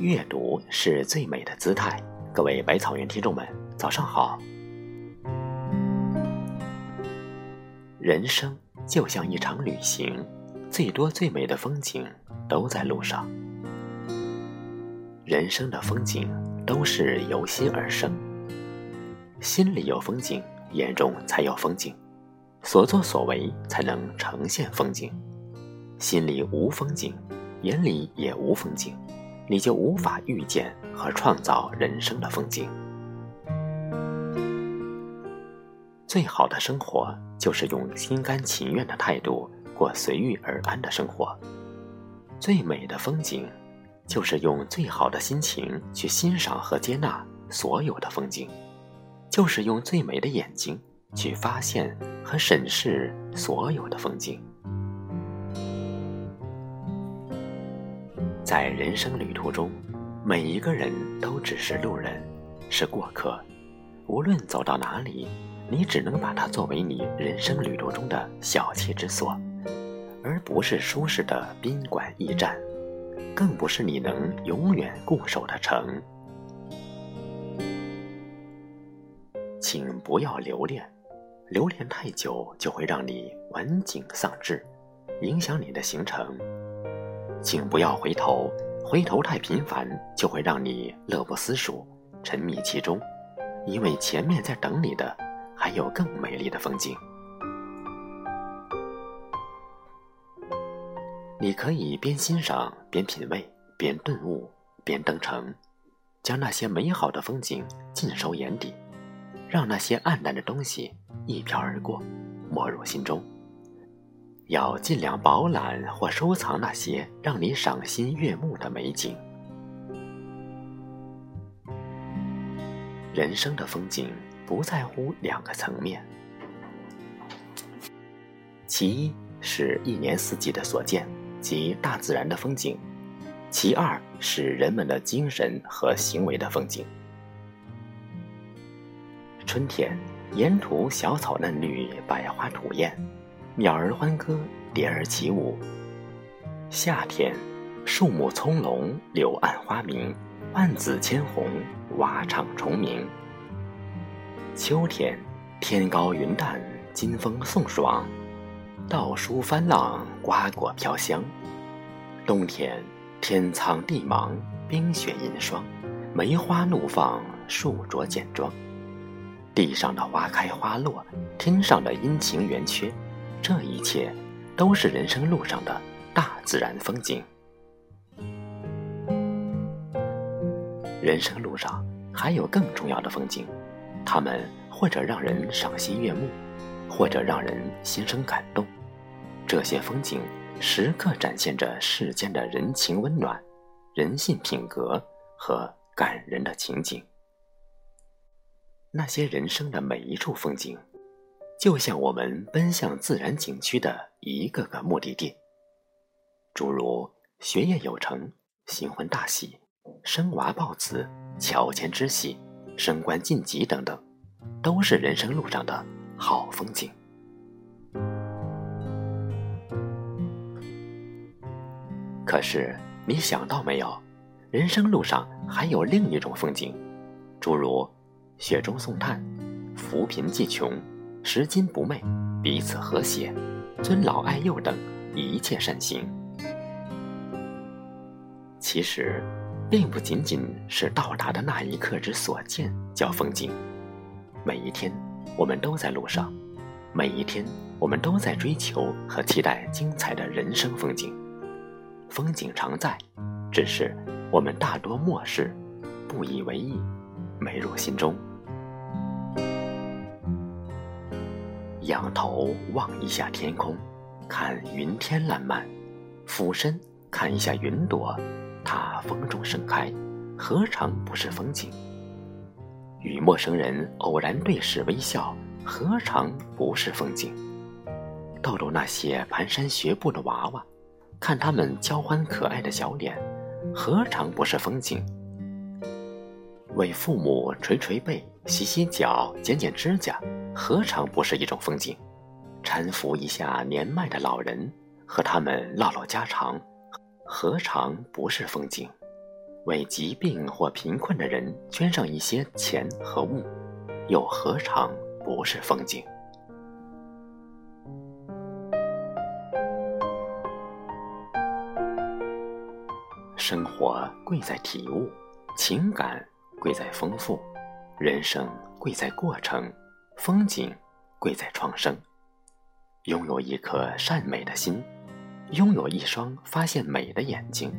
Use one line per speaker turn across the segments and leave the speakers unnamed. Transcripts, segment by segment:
阅读是最美的姿态。各位百草园听众们，早上好。人生就像一场旅行，最多最美的风景都在路上。人生的风景都是由心而生，心里有风景，眼中才有风景，所作所为才能呈现风景。心里无风景，眼里也无风景，你就无法遇见和创造人生的风景。最好的生活，就是用心甘情愿的态度过随遇而安的生活。最美的风景。就是用最好的心情去欣赏和接纳所有的风景，就是用最美的眼睛去发现和审视所有的风景。在人生旅途中，每一个人都只是路人，是过客。无论走到哪里，你只能把它作为你人生旅途中的小憩之所，而不是舒适的宾馆驿站。更不是你能永远固守的城。请不要留恋，留恋太久就会让你晚景丧志，影响你的行程。请不要回头，回头太频繁就会让你乐不思蜀，沉迷其中，因为前面在等你的还有更美丽的风景。你可以边欣赏边品味，边顿悟边登城，将那些美好的风景尽收眼底，让那些暗淡的东西一飘而过，没入心中。要尽量饱览或收藏那些让你赏心悦目的美景。人生的风景不在乎两个层面，其一是一年四季的所见。及大自然的风景，其二是人们的精神和行为的风景。春天，沿途小草嫩绿，百花吐艳，鸟儿欢歌，蝶儿起舞；夏天，树木葱茏，柳暗花明，万紫千红，蛙唱虫鸣；秋天，天高云淡，金风送爽。稻菽翻浪，瓜果飘香。冬天，天苍地茫，冰雪银霜，梅花怒放，树着剪装。地上的花开花落，天上的阴晴圆缺，这一切，都是人生路上的大自然风景。人生路上还有更重要的风景，它们或者让人赏心悦目，或者让人心生感动。这些风景时刻展现着世间的人情温暖、人性品格和感人的情景。那些人生的每一处风景，就像我们奔向自然景区的一个个目的地。诸如学业有成、新婚大喜、生娃抱子、乔迁之喜、升官晋级等等，都是人生路上的好风景。可是，你想到没有？人生路上还有另一种风景，诸如雪中送炭、扶贫济穷、拾金不昧、彼此和谐、尊老爱幼等一切善行。其实，并不仅仅是到达的那一刻之所见叫风景。每一天，我们都在路上；每一天，我们都在追求和期待精彩的人生风景。风景常在，只是我们大多漠视，不以为意，没入心中。仰头望一下天空，看云天烂漫；俯身看一下云朵，它风中盛开，何尝不是风景？与陌生人偶然对视微笑，何尝不是风景？逗逗那些蹒跚学步的娃娃。看他们娇欢可爱的小脸，何尝不是风景？为父母捶捶背、洗洗脚、剪剪指甲，何尝不是一种风景？搀扶一下年迈的老人，和他们唠唠家常，何尝不是风景？为疾病或贫困的人捐上一些钱和物，又何尝不是风景？生活贵在体悟，情感贵在丰富，人生贵在过程，风景贵在创生。拥有一颗善美的心，拥有一双发现美的眼睛，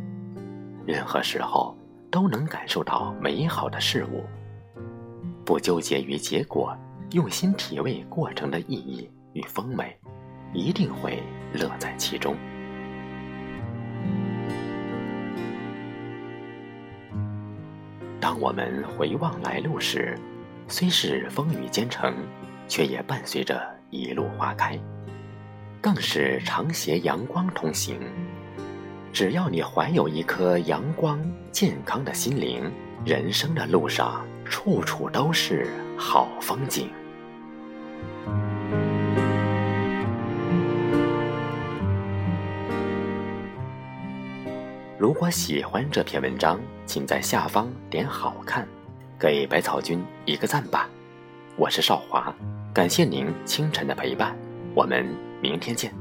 任何时候都能感受到美好的事物。不纠结于结果，用心体味过程的意义与丰美，一定会乐在其中。当我们回望来路时，虽是风雨兼程，却也伴随着一路花开。更是常携阳光同行。只要你怀有一颗阳光健康的心灵，人生的路上处处都是好风景。如果喜欢这篇文章，请在下方点好看，给百草君一个赞吧。我是少华，感谢您清晨的陪伴，我们。明天见。